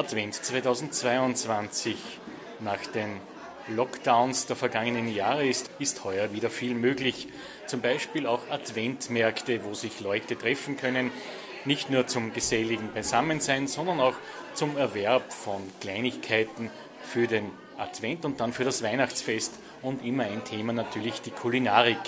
Advent 2022. Nach den Lockdowns der vergangenen Jahre ist, ist heuer wieder viel möglich. Zum Beispiel auch Adventmärkte, wo sich Leute treffen können, nicht nur zum geselligen Beisammensein, sondern auch zum Erwerb von Kleinigkeiten für den Advent und dann für das Weihnachtsfest. Und immer ein Thema natürlich die Kulinarik.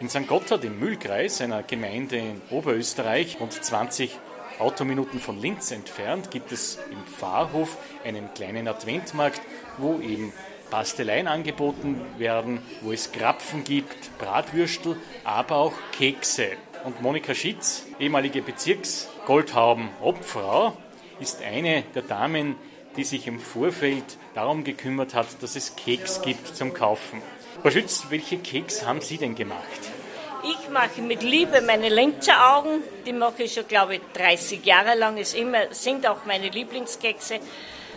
In St. Gotthard im Mühlkreis, einer Gemeinde in Oberösterreich, rund 20 Autominuten von Linz entfernt, gibt es im Pfarrhof einen kleinen Adventmarkt, wo eben Pasteleien angeboten werden, wo es Krapfen gibt, Bratwürstel, aber auch Kekse. Und Monika Schitz, ehemalige Bezirks-Goldhauben-Obfrau, ist eine der Damen, die sich im Vorfeld darum gekümmert hat, dass es Keks gibt zum Kaufen. Frau Schütz, welche Keks haben Sie denn gemacht? Ich mache mit Liebe meine Linzer Augen. Die mache ich schon, glaube ich, 30 Jahre lang. Ist immer, sind auch meine Lieblingskekse.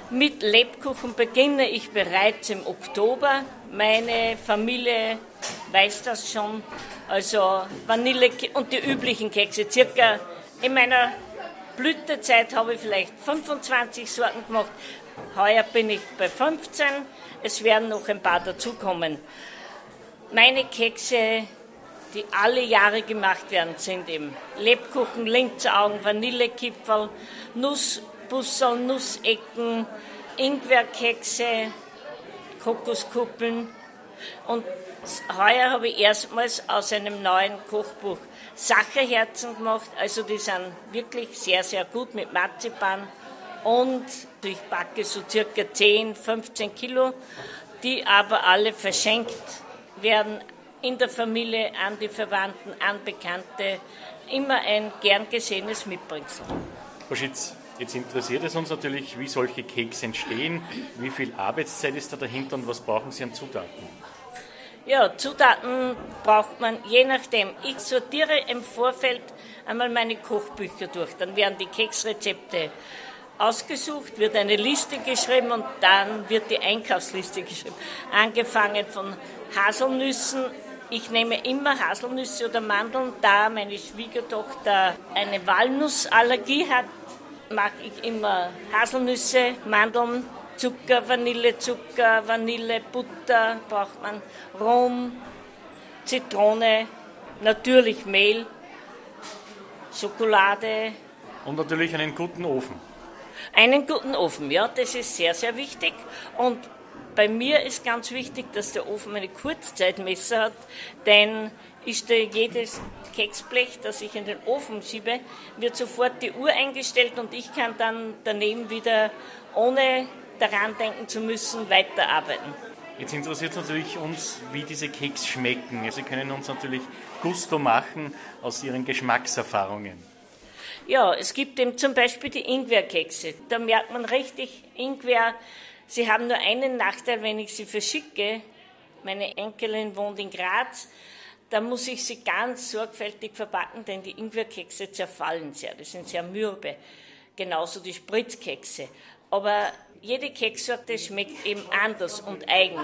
Mit Lebkuchen beginne ich bereits im Oktober. Meine Familie weiß das schon. Also Vanille und die üblichen Kekse. Circa in meiner Blütezeit habe ich vielleicht 25 Sorten gemacht. Heuer bin ich bei 15. Es werden noch ein paar dazukommen. Meine Kekse, die alle Jahre gemacht werden, sind eben Lebkuchen, Linzaugen, Vanillekipferl, Nussbussel, Nussecken, Ingwerkekse, Kokoskuppeln. Und heuer habe ich erstmals aus einem neuen Kochbuch Sacherherzen gemacht. Also die sind wirklich sehr, sehr gut mit Marzipan. Und ich backe so circa 10, 15 Kilo, die aber alle verschenkt werden in der Familie, an die Verwandten, an Bekannte. Immer ein gern gesehenes Mitbringsel. Frau Schitz, jetzt interessiert es uns natürlich, wie solche Keks entstehen, wie viel Arbeitszeit ist da dahinter und was brauchen Sie an Zutaten? Ja, Zutaten braucht man je nachdem. Ich sortiere im Vorfeld einmal meine Kochbücher durch. Dann werden die Keksrezepte ausgesucht, wird eine Liste geschrieben und dann wird die Einkaufsliste geschrieben. Angefangen von Haselnüssen. Ich nehme immer Haselnüsse oder Mandeln, da meine Schwiegertochter eine Walnussallergie hat, mache ich immer Haselnüsse, Mandeln, Zucker, Vanillezucker, Vanille, Butter braucht man, Rum, Zitrone, natürlich Mehl, Schokolade. Und natürlich einen guten Ofen. Einen guten Ofen, ja, das ist sehr, sehr wichtig. Und bei mir ist ganz wichtig, dass der Ofen eine Kurzzeitmesser hat, denn ist jedes Keksblech, das ich in den Ofen schiebe, wird sofort die Uhr eingestellt und ich kann dann daneben wieder ohne daran denken zu müssen, weiterarbeiten. Jetzt interessiert natürlich uns, wie diese Keks schmecken. Sie können uns natürlich Gusto machen aus Ihren Geschmackserfahrungen. Ja, es gibt eben zum Beispiel die Ingwerkekse. Da merkt man richtig, Ingwer, sie haben nur einen Nachteil, wenn ich sie verschicke. Meine Enkelin wohnt in Graz. Da muss ich sie ganz sorgfältig verpacken, denn die Ingwerkekse zerfallen sehr. Die sind sehr mürbe. Genauso die Spritzkekse. Aber jede Kekssorte schmeckt eben anders und eigen.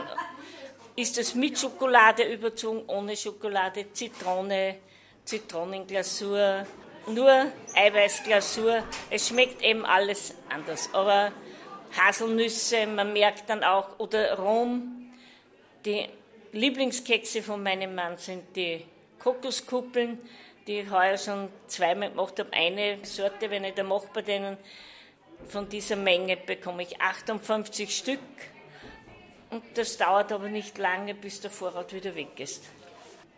Ist es mit Schokolade überzogen, ohne Schokolade, Zitrone, Zitronenglasur, nur Eiweißglasur. Es schmeckt eben alles anders. Aber Haselnüsse, man merkt dann auch, oder Rom. Die Lieblingskekse von meinem Mann sind die Kokoskuppeln, die ich heuer schon zweimal gemacht habe. Eine Sorte, wenn ich da mache bei denen, von dieser Menge bekomme ich 58 Stück. Und das dauert aber nicht lange, bis der Vorrat wieder weg ist.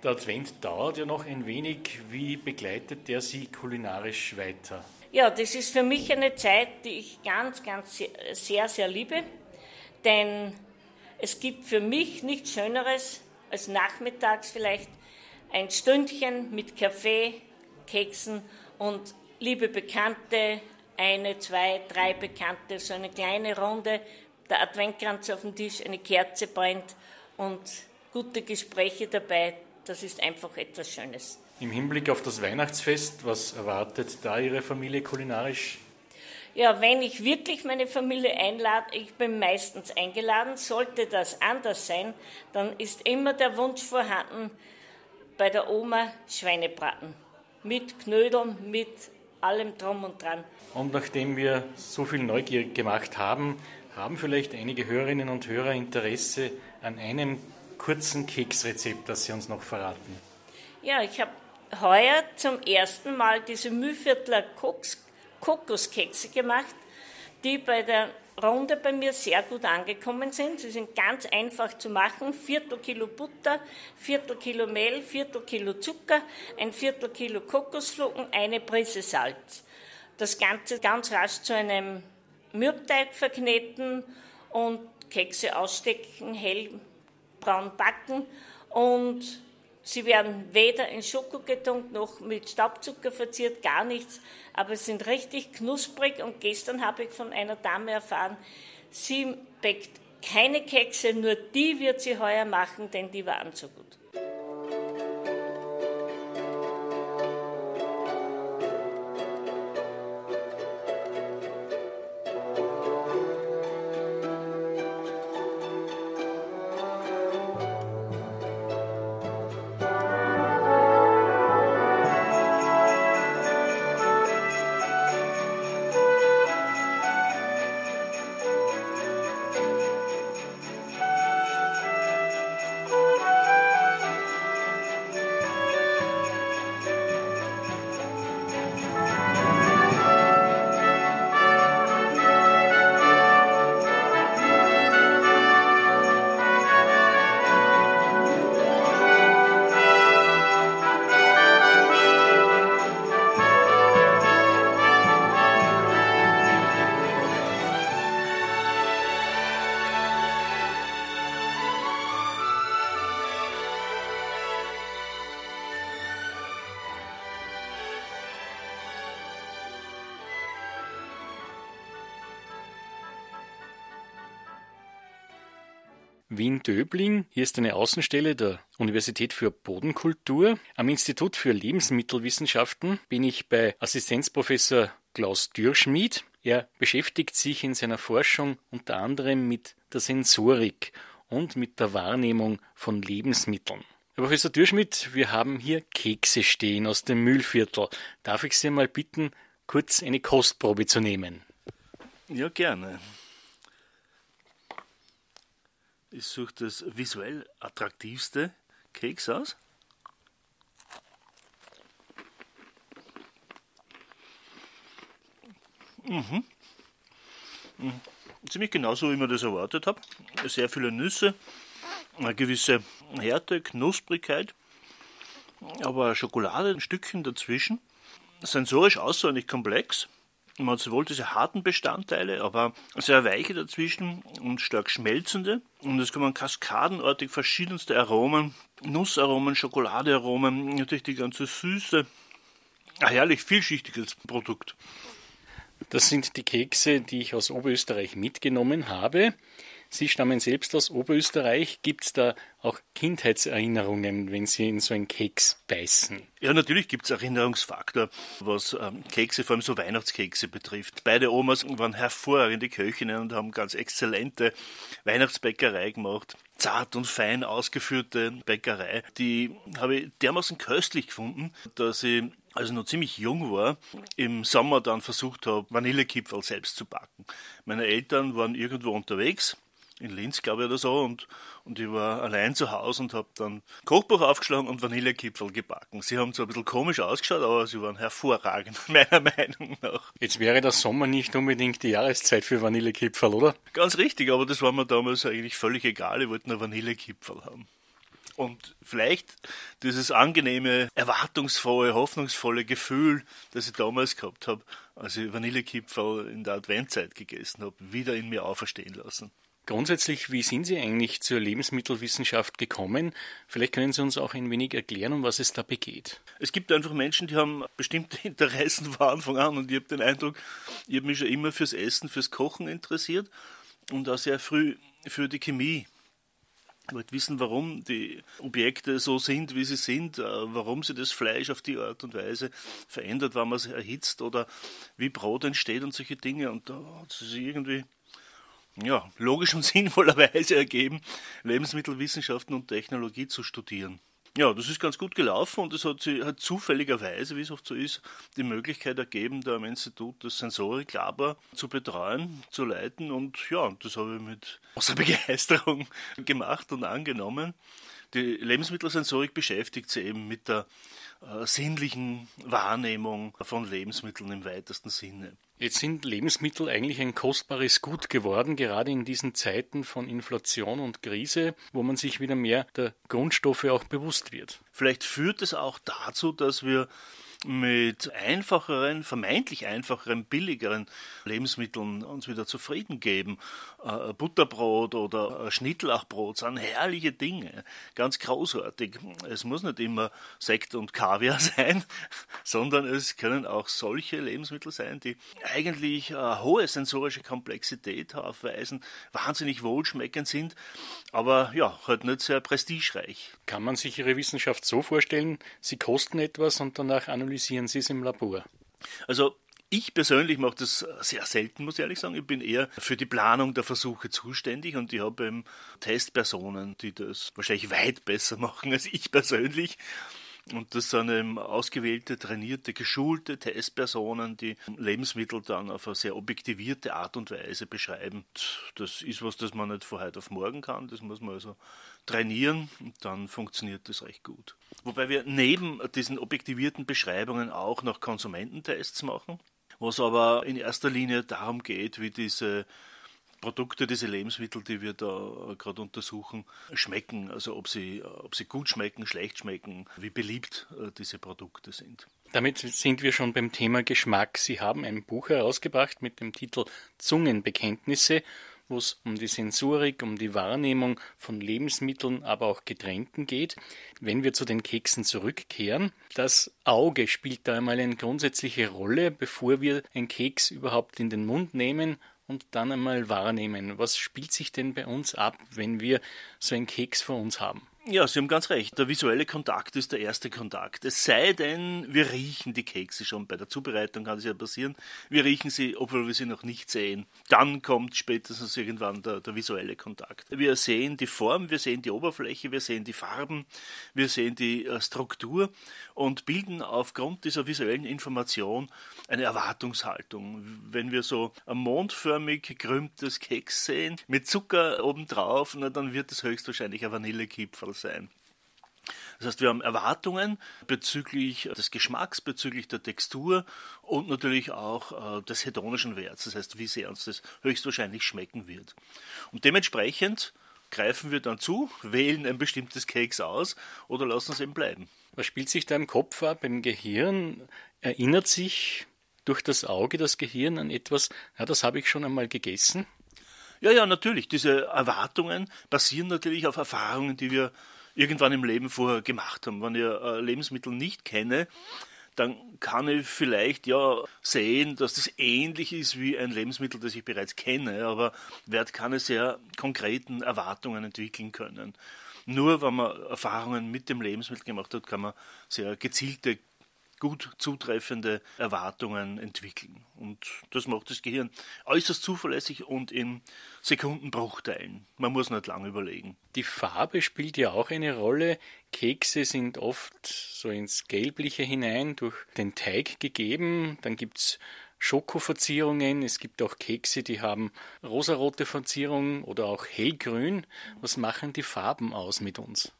Der Advent dauert ja noch ein wenig. Wie begleitet der Sie kulinarisch weiter? Ja, das ist für mich eine Zeit, die ich ganz, ganz sehr, sehr liebe. Denn es gibt für mich nichts Schöneres als nachmittags vielleicht ein Stündchen mit Kaffee, Keksen und liebe Bekannte, eine, zwei, drei Bekannte, so eine kleine Runde, der Adventkranz auf dem Tisch, eine Kerze brennt und gute Gespräche dabei. Das ist einfach etwas Schönes. Im Hinblick auf das Weihnachtsfest, was erwartet da Ihre Familie kulinarisch? Ja, wenn ich wirklich meine Familie einlade, ich bin meistens eingeladen, sollte das anders sein, dann ist immer der Wunsch vorhanden, bei der Oma Schweinebraten. Mit Knödeln, mit allem drum und dran. Und nachdem wir so viel Neugier gemacht haben, haben vielleicht einige Hörerinnen und Hörer Interesse an einem kurzen Keksrezept, das Sie uns noch verraten. Ja, ich habe heuer zum ersten Mal diese Mühviertler Kokoskekse gemacht, die bei der Runde bei mir sehr gut angekommen sind. Sie sind ganz einfach zu machen. Viertel Kilo Butter, Viertel Kilo Mehl, Viertel Kilo Zucker, ein Viertel Kilo Kokosflocken, eine Prise Salz. Das Ganze ganz rasch zu einem Mürbteig verkneten und Kekse ausstecken, hellbraun backen und Sie werden weder in Schoko getunkt noch mit Staubzucker verziert, gar nichts, aber sind richtig knusprig. Und gestern habe ich von einer Dame erfahren, sie bäckt keine Kekse, nur die wird sie heuer machen, denn die waren so gut. Wien-Döbling. Hier ist eine Außenstelle der Universität für Bodenkultur. Am Institut für Lebensmittelwissenschaften bin ich bei Assistenzprofessor Klaus Dürschmied. Er beschäftigt sich in seiner Forschung unter anderem mit der Sensorik und mit der Wahrnehmung von Lebensmitteln. Herr Professor Dürschmidt, wir haben hier Kekse stehen aus dem Mühlviertel. Darf ich Sie mal bitten, kurz eine Kostprobe zu nehmen? Ja, gerne. Ich suche das visuell attraktivste Keks aus. Mhm. mhm. Ziemlich genauso, wie man das erwartet habe. Sehr viele Nüsse, eine gewisse Härte, Knusprigkeit, aber Schokolade, ein Stückchen dazwischen. Sensorisch außerordentlich komplex. Man hat sowohl diese harten Bestandteile, aber sehr weiche dazwischen und stark schmelzende. Und es kommen kaskadenartig verschiedenste Aromen, Nussaromen, Schokoladearomen, natürlich die ganze Süße. Ein herrlich vielschichtiges Produkt. Das sind die Kekse, die ich aus Oberösterreich mitgenommen habe. Sie stammen selbst aus Oberösterreich. Gibt es da auch Kindheitserinnerungen, wenn Sie in so einen Keks beißen? Ja, natürlich gibt es Erinnerungsfaktor, was ähm, Kekse, vor allem so Weihnachtskekse betrifft. Beide Omas waren hervorragende Köchinnen und haben ganz exzellente Weihnachtsbäckerei gemacht. Zart und fein ausgeführte Bäckerei. Die habe ich dermaßen köstlich gefunden, dass ich als ich noch ziemlich jung war, im Sommer dann versucht habe, Vanillekipferl selbst zu backen. Meine Eltern waren irgendwo unterwegs in Linz, glaube ich, oder so. Und, und ich war allein zu Hause und habe dann Kochbuch aufgeschlagen und Vanillekipferl gebacken. Sie haben zwar ein bisschen komisch ausgeschaut, aber sie waren hervorragend, meiner Meinung nach. Jetzt wäre der Sommer nicht unbedingt die Jahreszeit für Vanillekipferl, oder? Ganz richtig, aber das war mir damals eigentlich völlig egal. Ich wollte nur Vanillekipferl haben. Und vielleicht dieses angenehme, erwartungsvolle, hoffnungsvolle Gefühl, das ich damals gehabt habe, als ich Vanillekipferl in der Adventzeit gegessen habe, wieder in mir auferstehen lassen. Grundsätzlich, wie sind Sie eigentlich zur Lebensmittelwissenschaft gekommen? Vielleicht können Sie uns auch ein wenig erklären, um was es dabei geht. Es gibt einfach Menschen, die haben bestimmte Interessen von Anfang an und ich habe den Eindruck, ich habe mich schon immer fürs Essen, fürs Kochen interessiert und auch sehr früh für die Chemie. Ich wollte wissen, warum die Objekte so sind, wie sie sind, äh, warum sie das Fleisch auf die Art und Weise verändert, wann man es erhitzt oder wie Brot entsteht und solche Dinge. Und da hat es sich irgendwie ja, logisch und sinnvollerweise ergeben, Lebensmittelwissenschaften und Technologie zu studieren. Ja, das ist ganz gut gelaufen und es hat, hat zufälligerweise, wie es oft so ist, die Möglichkeit ergeben, da am Institut das Sensorik-Labor zu betreuen, zu leiten und ja, das habe ich mit großer Begeisterung gemacht und angenommen. Die Lebensmittelsensorik beschäftigt sich eben mit der äh, sinnlichen Wahrnehmung von Lebensmitteln im weitesten Sinne. Jetzt sind Lebensmittel eigentlich ein kostbares Gut geworden, gerade in diesen Zeiten von Inflation und Krise, wo man sich wieder mehr der Grundstoffe auch bewusst wird. Vielleicht führt es auch dazu, dass wir mit einfacheren, vermeintlich einfacheren, billigeren Lebensmitteln uns wieder zufrieden geben. Äh, Butterbrot oder Schnittlauchbrot sind herrliche Dinge, ganz großartig. Es muss nicht immer Sekt und Kaviar sein, sondern es können auch solche Lebensmittel sein, die eigentlich hohe sensorische Komplexität aufweisen, wahnsinnig wohlschmeckend sind, aber ja, halt nicht sehr prestigereich. Kann man sich Ihre Wissenschaft so vorstellen, Sie kosten etwas und danach analysieren Sie es im Labor? Also ich persönlich mache das sehr selten, muss ich ehrlich sagen. Ich bin eher für die Planung der Versuche zuständig und ich habe Testpersonen, die das wahrscheinlich weit besser machen als ich persönlich. Und das sind eben ausgewählte, trainierte, geschulte Testpersonen, die Lebensmittel dann auf eine sehr objektivierte Art und Weise beschreiben. Das ist was, das man nicht von heute auf morgen kann. Das muss man also trainieren und dann funktioniert das recht gut. Wobei wir neben diesen objektivierten Beschreibungen auch noch Konsumententests machen, was aber in erster Linie darum geht, wie diese Produkte, diese Lebensmittel, die wir da gerade untersuchen, schmecken. Also ob sie, ob sie gut schmecken, schlecht schmecken, wie beliebt äh, diese Produkte sind. Damit sind wir schon beim Thema Geschmack. Sie haben ein Buch herausgebracht mit dem Titel Zungenbekenntnisse, wo es um die Sensorik, um die Wahrnehmung von Lebensmitteln, aber auch Getränken geht. Wenn wir zu den Keksen zurückkehren, das Auge spielt da einmal eine grundsätzliche Rolle, bevor wir einen Keks überhaupt in den Mund nehmen und dann einmal wahrnehmen. Was spielt sich denn bei uns ab, wenn wir so einen Keks vor uns haben? Ja, Sie haben ganz recht. Der visuelle Kontakt ist der erste Kontakt. Es sei denn, wir riechen die Kekse schon. Bei der Zubereitung kann es ja passieren. Wir riechen sie, obwohl wir sie noch nicht sehen. Dann kommt spätestens irgendwann der, der visuelle Kontakt. Wir sehen die Form, wir sehen die Oberfläche, wir sehen die Farben, wir sehen die äh, Struktur und bilden aufgrund dieser visuellen Information eine Erwartungshaltung. Wenn wir so ein mondförmig gekrümmtes Keks sehen, mit Zucker obendrauf, na, dann wird es höchstwahrscheinlich ein Vanillekipferl sein. Das heißt, wir haben Erwartungen bezüglich des Geschmacks, bezüglich der Textur und natürlich auch äh, des hedonischen Werts, das heißt, wie sehr uns das höchstwahrscheinlich schmecken wird. Und dementsprechend greifen wir dann zu, wählen ein bestimmtes Keks aus oder lassen es eben bleiben. Was spielt sich da im Kopf ab, im Gehirn? Erinnert sich durch das Auge das Gehirn an etwas, ja, das habe ich schon einmal gegessen? Ja, ja, natürlich. Diese Erwartungen basieren natürlich auf Erfahrungen, die wir irgendwann im Leben vorher gemacht haben. Wenn ich äh, Lebensmittel nicht kenne, dann kann ich vielleicht ja sehen, dass das ähnlich ist wie ein Lebensmittel, das ich bereits kenne, aber werde keine sehr konkreten Erwartungen entwickeln können. Nur wenn man Erfahrungen mit dem Lebensmittel gemacht hat, kann man sehr gezielte gut zutreffende Erwartungen entwickeln. Und das macht das Gehirn äußerst zuverlässig und in Sekundenbruchteilen. Man muss nicht lange überlegen. Die Farbe spielt ja auch eine Rolle. Kekse sind oft so ins Gelbliche hinein durch den Teig gegeben. Dann gibt es Schokoverzierungen. Es gibt auch Kekse, die haben rosarote Verzierungen oder auch hellgrün. Was machen die Farben aus mit uns?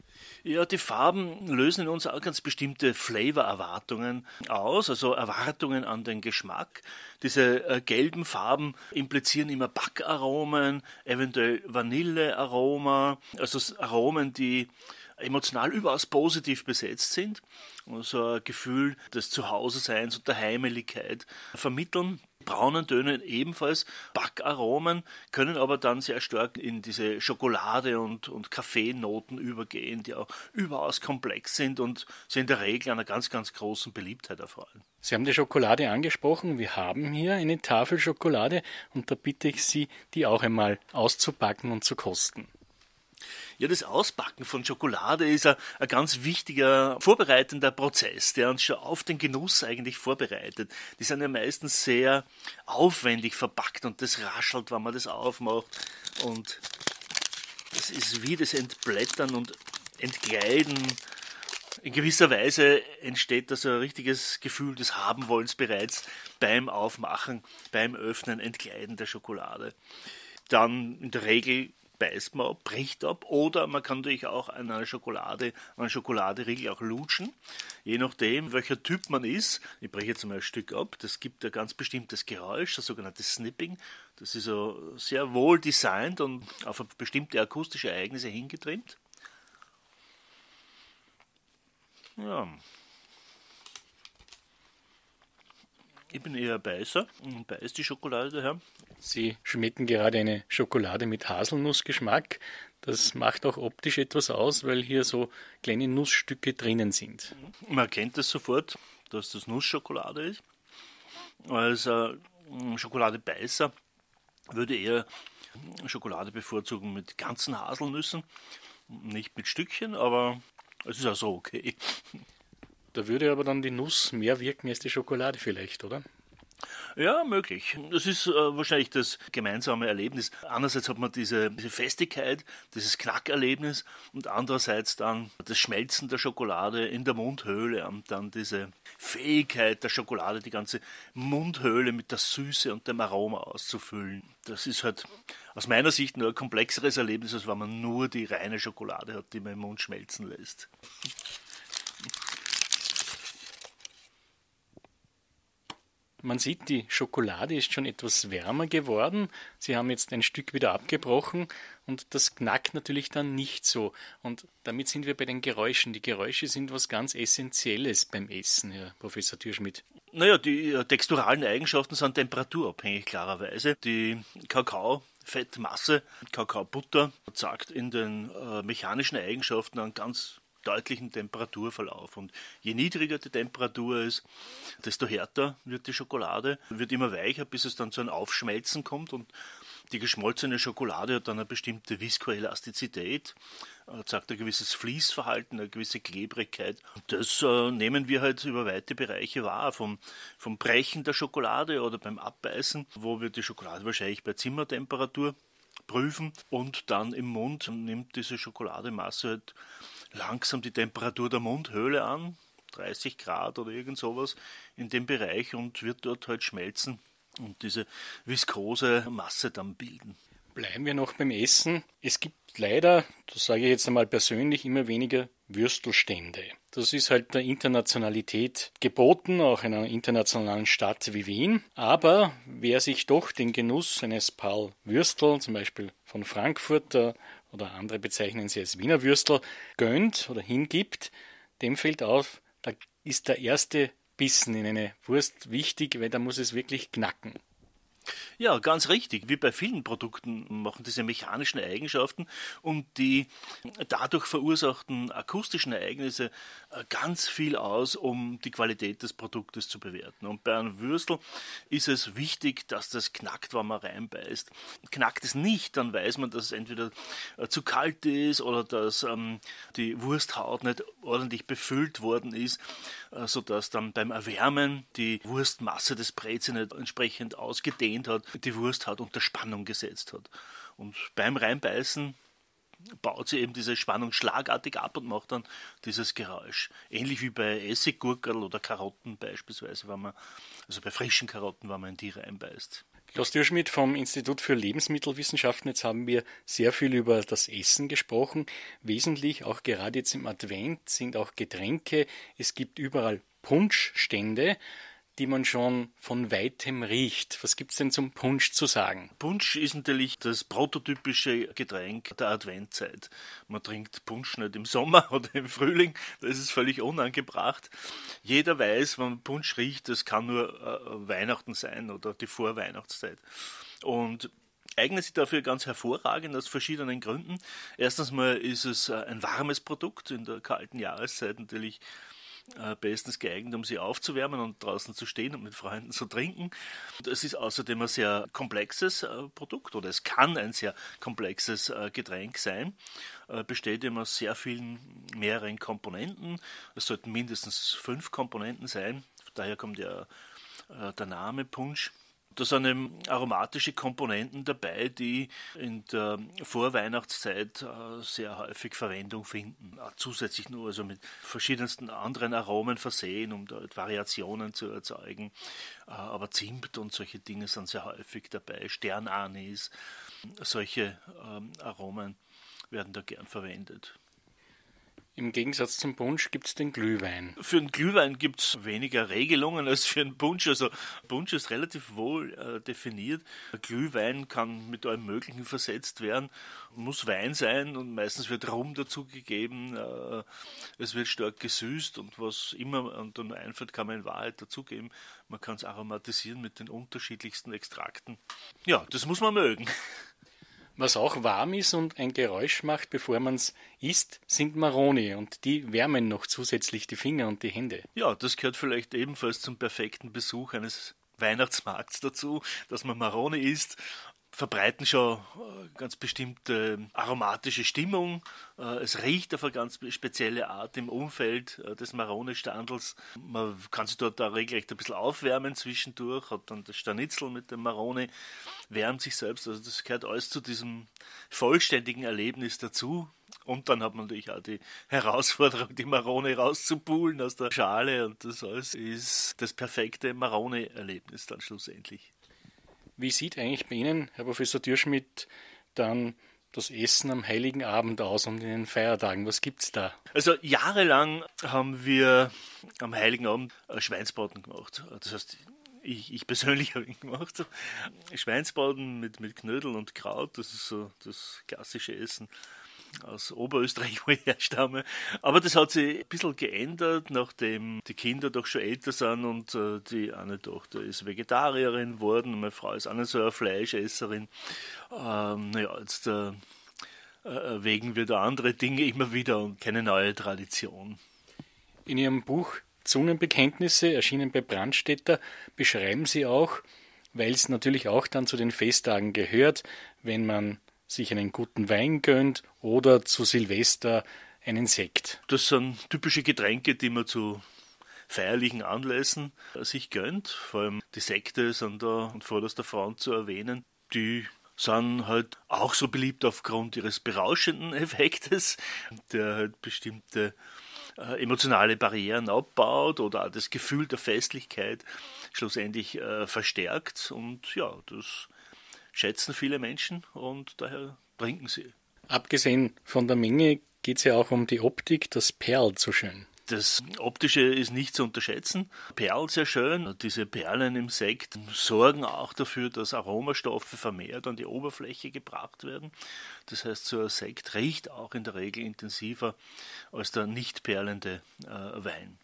Ja, die Farben lösen in uns auch ganz bestimmte Flavor-Erwartungen aus, also Erwartungen an den Geschmack. Diese äh, gelben Farben implizieren immer Backaromen, eventuell Vanillearoma, also Aromen, die emotional überaus positiv besetzt sind und so ein Gefühl des Zuhause-Seins und der Heimeligkeit vermitteln braunen Tönen ebenfalls Backaromen, können aber dann sehr stark in diese Schokolade und, und Kaffeenoten übergehen, die auch überaus komplex sind und sie in der Regel einer ganz, ganz großen Beliebtheit erfreuen. Sie haben die Schokolade angesprochen. Wir haben hier eine Tafel Schokolade und da bitte ich Sie, die auch einmal auszupacken und zu kosten. Ja, das Ausbacken von Schokolade ist ein, ein, ganz wichtiger vorbereitender Prozess, der uns schon auf den Genuss eigentlich vorbereitet. Die sind ja meistens sehr aufwendig verpackt und das raschelt, wenn man das aufmacht. Und es ist wie das Entblättern und Entkleiden in gewisser Weise entsteht das ein richtiges Gefühl des Habenwollens bereits beim Aufmachen, beim Öffnen, Entkleiden der Schokolade. Dann in der Regel beißt man ab, bricht ab oder man kann natürlich auch an einer Schokolade, an einer Schokoladeriegel auch lutschen, je nachdem, welcher Typ man ist. Ich breche jetzt mal ein Stück ab, das gibt ein ganz bestimmtes Geräusch, das sogenannte Snipping. Das ist so sehr wohl designt und auf bestimmte akustische Ereignisse hingetrimmt. Ja. Ich bin eher Beißer und beiß die Schokolade daher. Sie schmecken gerade eine Schokolade mit Haselnussgeschmack. Das macht auch optisch etwas aus, weil hier so kleine Nussstücke drinnen sind. Man erkennt es das sofort, dass das Nussschokolade ist. Als äh, Schokoladebeißer würde eher Schokolade bevorzugen mit ganzen Haselnüssen, nicht mit Stückchen, aber es ist also okay. Da würde aber dann die Nuss mehr wirken als die Schokolade vielleicht, oder? Ja, möglich. Das ist äh, wahrscheinlich das gemeinsame Erlebnis. Einerseits hat man diese, diese Festigkeit, dieses Knackerlebnis und andererseits dann das Schmelzen der Schokolade in der Mundhöhle und dann diese Fähigkeit der Schokolade, die ganze Mundhöhle mit der Süße und dem Aroma auszufüllen. Das ist halt aus meiner Sicht nur ein komplexeres Erlebnis, als wenn man nur die reine Schokolade hat, die man im Mund schmelzen lässt. Man sieht, die Schokolade ist schon etwas wärmer geworden. Sie haben jetzt ein Stück wieder abgebrochen und das knackt natürlich dann nicht so. Und damit sind wir bei den Geräuschen. Die Geräusche sind was ganz Essentielles beim Essen, Herr Professor Türschmidt. Naja, die äh, texturalen Eigenschaften sind temperaturabhängig, klarerweise. Die Kakaofettmasse, Kakaobutter, zeigt in den äh, mechanischen Eigenschaften einen ganz deutlichen Temperaturverlauf. Und je niedriger die Temperatur ist, desto härter wird die Schokolade, wird immer weicher, bis es dann zu einem Aufschmelzen kommt und die geschmolzene Schokolade hat dann eine bestimmte Viskoelastizität, äh, zeigt ein gewisses Fließverhalten, eine gewisse Klebrigkeit. Das äh, nehmen wir halt über weite Bereiche wahr, vom, vom Brechen der Schokolade oder beim Abbeißen, wo wir die Schokolade wahrscheinlich bei Zimmertemperatur prüfen und dann im Mund nimmt diese Schokolademasse halt langsam die Temperatur der Mundhöhle an, 30 Grad oder irgend sowas in dem Bereich und wird dort halt schmelzen und diese viskose Masse dann bilden. Bleiben wir noch beim Essen. Es gibt leider, das sage ich jetzt einmal persönlich, immer weniger Würstelstände. Das ist halt der Internationalität geboten, auch in einer internationalen Stadt wie Wien. Aber wer sich doch den Genuss eines Paul Würstel, zum Beispiel von Frankfurt oder andere bezeichnen sie als Wiener Würstel, gönnt oder hingibt, dem fällt auf, da ist der erste Bissen in eine Wurst wichtig, weil da muss es wirklich knacken. Ja, ganz richtig. Wie bei vielen Produkten machen diese mechanischen Eigenschaften und die dadurch verursachten akustischen Ereignisse äh, ganz viel aus, um die Qualität des Produktes zu bewerten. Und bei einem Würstel ist es wichtig, dass das knackt, wenn man reinbeißt. Knackt es nicht, dann weiß man, dass es entweder äh, zu kalt ist oder dass ähm, die Wursthaut nicht ordentlich befüllt worden ist, äh, sodass dann beim Erwärmen die Wurstmasse des Brezi nicht entsprechend ausgedehnt gedehnt hat, die Wurst hat unter Spannung gesetzt hat. Und beim Reinbeißen baut sie eben diese Spannung schlagartig ab und macht dann dieses Geräusch. Ähnlich wie bei Essiggurkel oder Karotten beispielsweise, wenn man, also bei frischen Karotten, wenn man in die reinbeißt. Klaus Dürschmidt vom Institut für Lebensmittelwissenschaften. Jetzt haben wir sehr viel über das Essen gesprochen. Wesentlich, auch gerade jetzt im Advent, sind auch Getränke. Es gibt überall Punschstände die man schon von weitem riecht. Was gibt es denn zum Punsch zu sagen? Punsch ist natürlich das prototypische Getränk der Adventzeit. Man trinkt Punsch nicht im Sommer oder im Frühling, da ist es völlig unangebracht. Jeder weiß, wenn man Punsch riecht, das kann nur äh, Weihnachten sein oder die Vorweihnachtszeit. Und eignet sich dafür ganz hervorragend aus verschiedenen Gründen. Erstens mal ist es äh, ein warmes Produkt in der kalten Jahreszeit natürlich äh, bestens geeignet, um sie aufzuwärmen und draußen zu stehen und mit Freunden zu trinken. Es ist außerdem ein sehr komplexes äh, Produkt oder es kann ein sehr komplexes äh, Getränk sein. Besteht immer aus sehr vielen mehreren Komponenten. Es sollten mindestens fünf Komponenten sein. Daher kommt ja der Name Punsch. Da sind aromatische Komponenten dabei, die in der Vorweihnachtszeit äh, sehr häufig Verwendung finden. Zusätzlich nur also mit verschiedensten anderen Aromen versehen, um dort Variationen zu erzeugen. Äh, aber Zimt und solche Dinge sind sehr häufig dabei. Sternanis, solche ähm, Aromen werden da gern verwendet. Im Gegensatz zum Punsch gibt es den Glühwein. Für den Glühwein gibt es weniger Regelungen als für den Punsch. Also Punsch ist relativ wohl äh, definiert. Glühwein kann mit allem Möglichen versetzt werden, muss Wein sein und meistens wird Rum dazugegeben. Äh, es wird stark gesüßt und was immer und dann einfällt, kann man in Wahrheit dazugeben. Man kann es aromatisieren mit den unterschiedlichsten Extrakten. Ja, das muss man mögen. Was auch warm ist und ein Geräusch macht, bevor man es isst, sind Maroni und die wärmen noch zusätzlich die Finger und die Hände. Ja, das gehört vielleicht ebenfalls zum perfekten Besuch eines Weihnachtsmarkts dazu, dass man Maroni isst verbreiten schon äh, ganz bestimmte aromatische Stimmung. Äh, es riecht auf eine ganz spezielle Art im Umfeld äh, des Marone-Standels. Man kann sich dort auch regelrecht ein bisschen aufwärmen zwischendurch, hat dann das Stanitzel mit dem Marone, wärmt sich selbst. Also das gehört alles zu diesem vollständigen Erlebnis dazu. Und dann hat man natürlich auch die Herausforderung, die Marone rauszupulen aus der Schale. Und das alles ist das perfekte Marone-Erlebnis dann schlussendlich. Wie sieht eigentlich bei Ihnen, Herr Professor Dürschmidt, dann das Essen am Heiligen Abend aus und in den Feiertagen? Was gibt es da? Also jahrelang haben wir am Heiligen Abend Schweinsbraten gemacht. Das heißt, ich, ich persönlich habe ihn gemacht. Schweinsbraten mit, mit Knödel und Kraut, das ist so das klassische Essen aus Oberösterreich, wo ich herstamme. Aber das hat sich ein bisschen geändert, nachdem die Kinder doch schon älter sind und äh, die eine Tochter ist Vegetarierin geworden, meine Frau ist auch nicht so eine Fleischesserin. Ähm, naja, jetzt äh, äh, wägen wir da andere Dinge immer wieder und keine neue Tradition. In Ihrem Buch Zungenbekenntnisse, erschienen bei Brandstätter, beschreiben Sie auch, weil es natürlich auch dann zu den Festtagen gehört, wenn man sich einen guten Wein gönnt oder zu Silvester einen Sekt. Das sind typische Getränke, die man zu feierlichen Anlässen sich gönnt. Vor allem die Sekte sind da an vorderster Front zu erwähnen. Die sind halt auch so beliebt aufgrund ihres berauschenden Effektes, der halt bestimmte äh, emotionale Barrieren abbaut oder auch das Gefühl der Festlichkeit schlussendlich äh, verstärkt. Und ja, das schätzen viele Menschen und daher trinken sie. Abgesehen von der Menge geht es ja auch um die Optik, das perlt so schön. Das Optische ist nicht zu unterschätzen. Perlt sehr schön. Diese Perlen im Sekt sorgen auch dafür, dass Aromastoffe vermehrt an die Oberfläche gebracht werden. Das heißt, so ein Sekt riecht auch in der Regel intensiver als der nicht perlende äh, Wein.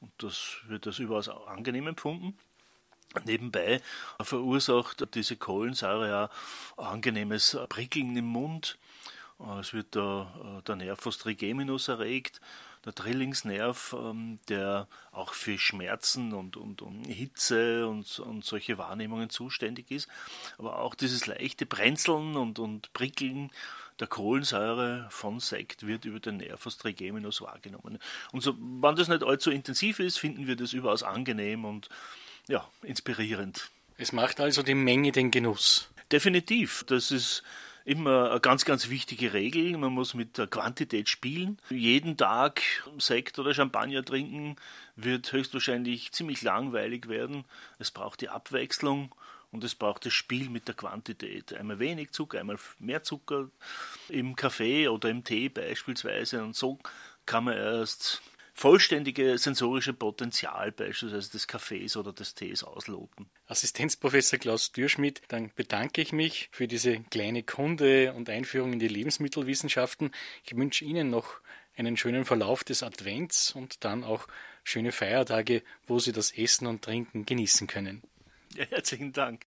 Und das wird als überaus angenehm empfunden. Nebenbei verursacht diese Kohlensäure ja angenehmes Prickeln im Mund. Es wird der, der Nervus trigeminus erregt, der Drillingsnerv, ähm, der auch für Schmerzen und, und, und Hitze und, und solche Wahrnehmungen zuständig ist. Aber auch dieses leichte Brenzeln und, und Prickeln der Kohlensäure von Sekt wird über den Nervus trigeminus wahrgenommen. Und so, wenn das nicht allzu intensiv ist, finden wir das überaus angenehm und ja, inspirierend. Es macht also die Menge den Genuss. Definitiv. Das ist immer eine ganz, ganz wichtige Regel. Man muss mit der Quantität spielen. Jeden Tag Sekt oder Champagner trinken wird höchstwahrscheinlich ziemlich langweilig werden. Es braucht die Abwechslung und es braucht das Spiel mit der Quantität. Einmal wenig Zucker, einmal mehr Zucker im Kaffee oder im Tee beispielsweise. Und so kann man erst vollständige sensorische Potenzial beispielsweise des Kaffees oder des Tees ausloten. Assistenzprofessor Klaus Dürschmidt, dann bedanke ich mich für diese kleine Kunde und Einführung in die Lebensmittelwissenschaften. Ich wünsche Ihnen noch einen schönen Verlauf des Advents und dann auch schöne Feiertage, wo Sie das Essen und Trinken genießen können. Ja, herzlichen Dank.